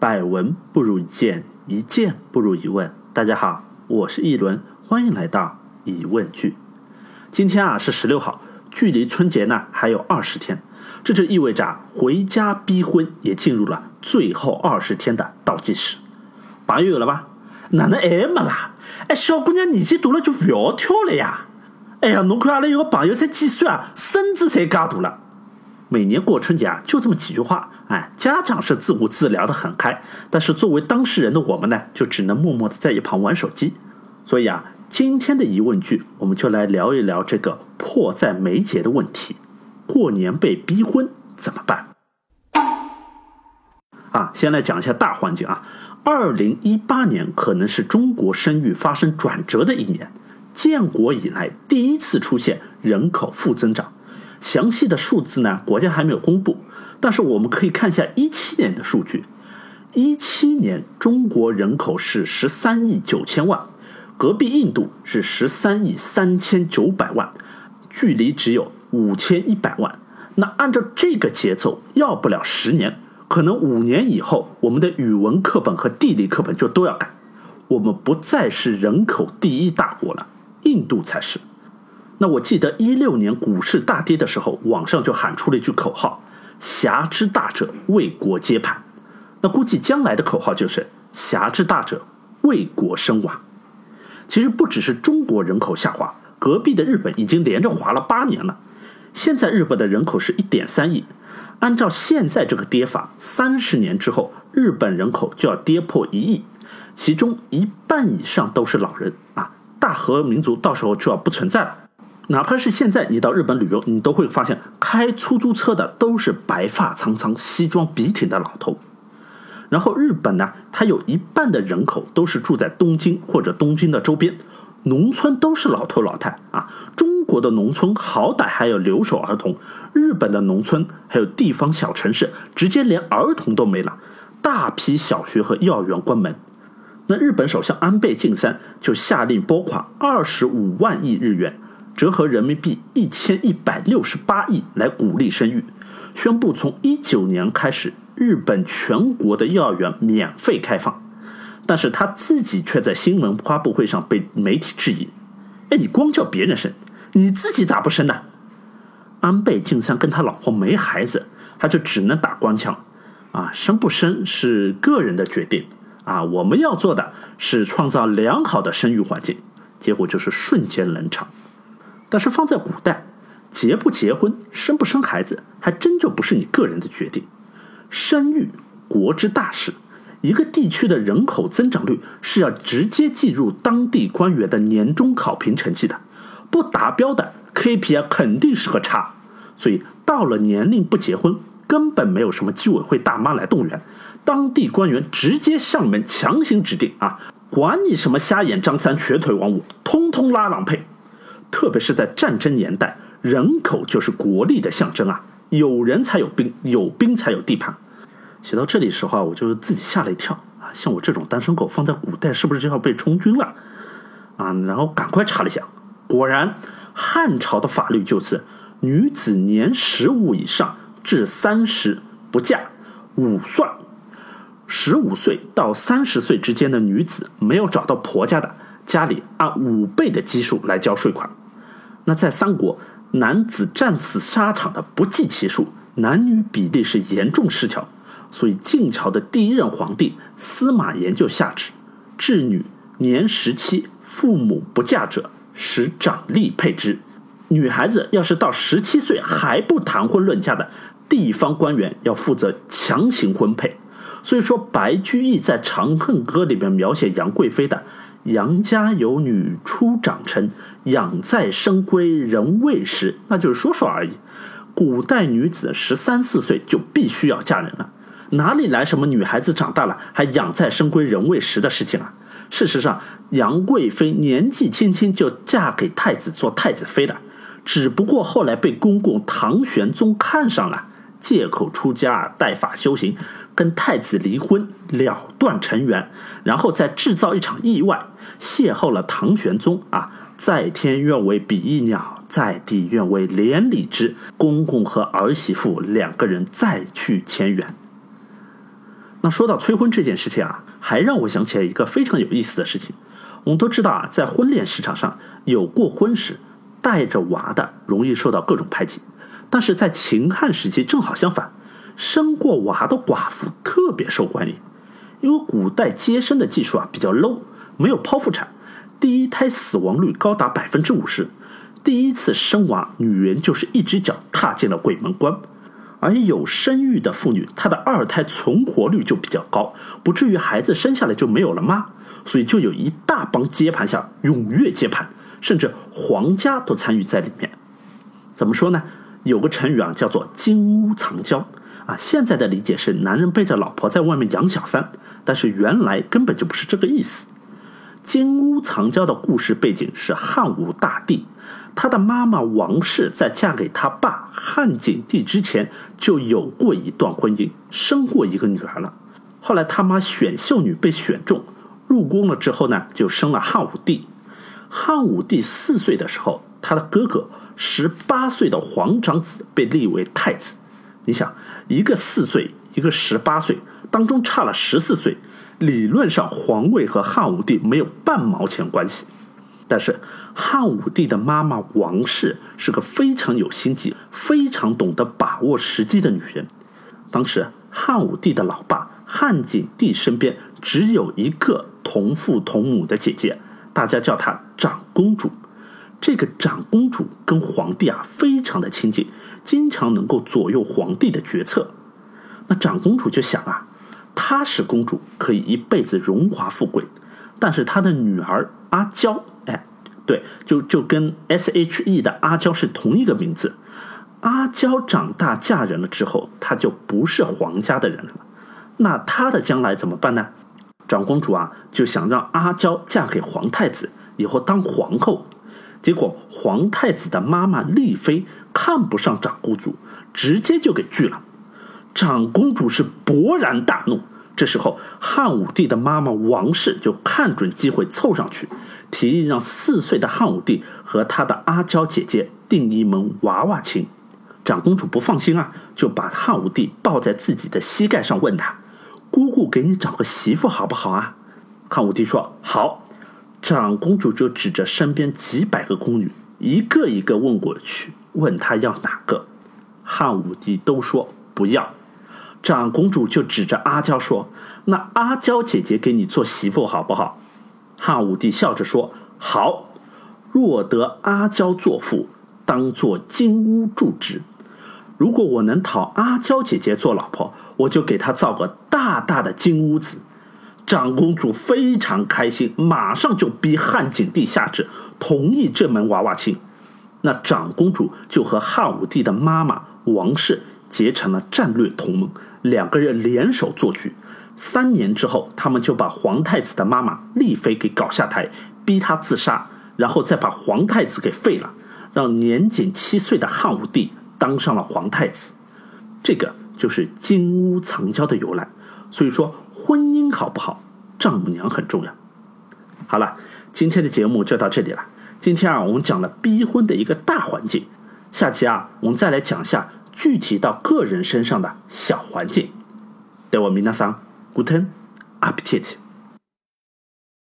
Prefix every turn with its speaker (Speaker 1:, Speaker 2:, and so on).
Speaker 1: 百闻不如一见，一见不如一问。大家好，我是一轮，欢迎来到疑问句。今天啊是十六号，距离春节呢还有二十天，这就意味着回家逼婚也进入了最后二十天的倒计时。八月了吧？哪能还没啦？哎，小姑娘年纪大了就不要跳了呀！哎呀，侬看阿拉有个朋友才几岁啊，孙子才嘎大了。每年过春节啊，就这么几句话。哎，家长是自顾自聊得很开，但是作为当事人的我们呢，就只能默默的在一旁玩手机。所以啊，今天的疑问句，我们就来聊一聊这个迫在眉睫的问题：过年被逼婚怎么办？啊，先来讲一下大环境啊。二零一八年可能是中国生育发生转折的一年，建国以来第一次出现人口负增长。详细的数字呢，国家还没有公布。但是我们可以看一下一七年的数据，一七年中国人口是十三亿九千万，隔壁印度是十三亿三千九百万，距离只有五千一百万。那按照这个节奏，要不了十年，可能五年以后，我们的语文课本和地理课本就都要改。我们不再是人口第一大国了，印度才是。那我记得一六年股市大跌的时候，网上就喊出了一句口号。侠之大者，为国接盘。那估计将来的口号就是侠之大者，为国身亡。其实不只是中国人口下滑，隔壁的日本已经连着滑了八年了。现在日本的人口是一点三亿，按照现在这个跌法，三十年之后，日本人口就要跌破一亿，其中一半以上都是老人啊，大和民族到时候就要不存在了。哪怕是现在你到日本旅游，你都会发现开出租车的都是白发苍苍、西装笔挺的老头。然后日本呢，它有一半的人口都是住在东京或者东京的周边，农村都是老头老太啊。中国的农村好歹还有留守儿童，日本的农村还有地方小城市，直接连儿童都没了，大批小学和幼儿园关门。那日本首相安倍晋三就下令拨款二十五万亿日元。折合人民币一千一百六十八亿来鼓励生育，宣布从一九年开始，日本全国的幼儿园免费开放。但是他自己却在新闻发布会上被媒体质疑：“哎，你光叫别人生，你自己咋不生呢？”安倍晋三跟他老婆没孩子，他就只能打官腔：“啊，生不生是个人的决定啊，我们要做的是创造良好的生育环境。”结果就是瞬间冷场。但是放在古代，结不结婚、生不生孩子，还真就不是你个人的决定。生育国之大事，一个地区的人口增长率是要直接计入当地官员的年终考评成绩的，不达标的 KPI 肯定是个差。所以到了年龄不结婚，根本没有什么居委会大妈来动员，当地官员直接上门强行指定啊，管你什么瞎眼张三、瘸腿王五，通通拉郎配。特别是在战争年代，人口就是国力的象征啊！有人才有兵，有兵才有地盘。写到这里时候啊，我就自己吓了一跳啊！像我这种单身狗，放在古代是不是就要被充军了啊？然后赶快查了一下，果然汉朝的法律就是女子年十五以上至三十不嫁，五算。十五岁到三十岁之间的女子没有找到婆家的，家里按五倍的基数来交税款。那在三国，男子战死沙场的不计其数，男女比例是严重失调，所以晋朝的第一任皇帝司马炎就下旨：至女年十七，父母不嫁者，使长吏配之。女孩子要是到十七岁还不谈婚论嫁的，地方官员要负责强行婚配。所以说，白居易在《长恨歌》里面描写杨贵妃的。杨家有女初长成，养在深闺人未识，那就是说说而已。古代女子十三四岁就必须要嫁人了，哪里来什么女孩子长大了还养在深闺人未识的事情啊？事实上，杨贵妃年纪轻轻就嫁给太子做太子妃了，只不过后来被公公唐玄宗看上了，借口出家带法修行，跟太子离婚了断尘缘，然后再制造一场意外。邂逅了唐玄宗啊，在天愿为比翼鸟，在地愿为连理枝。公公和儿媳妇两个人再去前缘。那说到催婚这件事情啊，还让我想起来一个非常有意思的事情。我们都知道啊，在婚恋市场上，有过婚时带着娃的容易受到各种排挤，但是在秦汉时期正好相反，生过娃的寡妇特别受欢迎。因为古代接生的技术啊比较 low，没有剖腹产，第一胎死亡率高达百分之五十，第一次生娃，女人就是一只脚踏进了鬼门关。而有生育的妇女，她的二胎存活率就比较高，不至于孩子生下来就没有了妈，所以就有一大帮接盘侠踊跃接盘，甚至皇家都参与在里面。怎么说呢？有个成语啊，叫做“金屋藏娇”。啊，现在的理解是男人背着老婆在外面养小三，但是原来根本就不是这个意思。金屋藏娇的故事背景是汉武大帝。他的妈妈王氏在嫁给他爸汉景帝之前就有过一段婚姻，生过一个女儿了。后来他妈选秀女被选中，入宫了之后呢，就生了汉武帝。汉武帝四岁的时候，他的哥哥十八岁的皇长子被立为太子。你想，一个四岁，一个十八岁，当中差了十四岁，理论上皇位和汉武帝没有半毛钱关系。但是汉武帝的妈妈王氏是个非常有心计、非常懂得把握时机的女人。当时汉武帝的老爸汉景帝身边只有一个同父同母的姐姐，大家叫她长公主。这个长公主跟皇帝啊非常的亲近，经常能够左右皇帝的决策。那长公主就想啊，她是公主，可以一辈子荣华富贵，但是她的女儿阿娇。哎对，就就跟 S H E 的阿娇是同一个名字。阿娇长大嫁人了之后，她就不是皇家的人了。那她的将来怎么办呢？长公主啊，就想让阿娇嫁给皇太子，以后当皇后。结果皇太子的妈妈丽妃看不上长公主，直接就给拒了。长公主是勃然大怒。这时候，汉武帝的妈妈王氏就看准机会凑上去，提议让四岁的汉武帝和他的阿娇姐姐定一门娃娃亲。长公主不放心啊，就把汉武帝抱在自己的膝盖上，问他：“姑姑给你找个媳妇好不好啊？”汉武帝说：“好。”长公主就指着身边几百个宫女，一个一个问过去，问他要哪个。汉武帝都说不要。长公主就指着阿娇说：“那阿娇姐姐给你做媳妇好不好？”汉武帝笑着说：“好，若得阿娇做妇，当做金屋住之。如果我能讨阿娇姐姐做老婆，我就给她造个大大的金屋子。”长公主非常开心，马上就逼汉景帝下旨同意这门娃娃亲。那长公主就和汉武帝的妈妈王氏结成了战略同盟。两个人联手做局，三年之后，他们就把皇太子的妈妈丽妃给搞下台，逼她自杀，然后再把皇太子给废了，让年仅七岁的汉武帝当上了皇太子。这个就是金屋藏娇的由来。所以说，婚姻好不好，丈母娘很重要。好了，今天的节目就到这里了。今天啊，我们讲了逼婚的一个大环境，下期啊，我们再来讲下。具体到个人身上的小环境，对我皆さん、guten Appetit。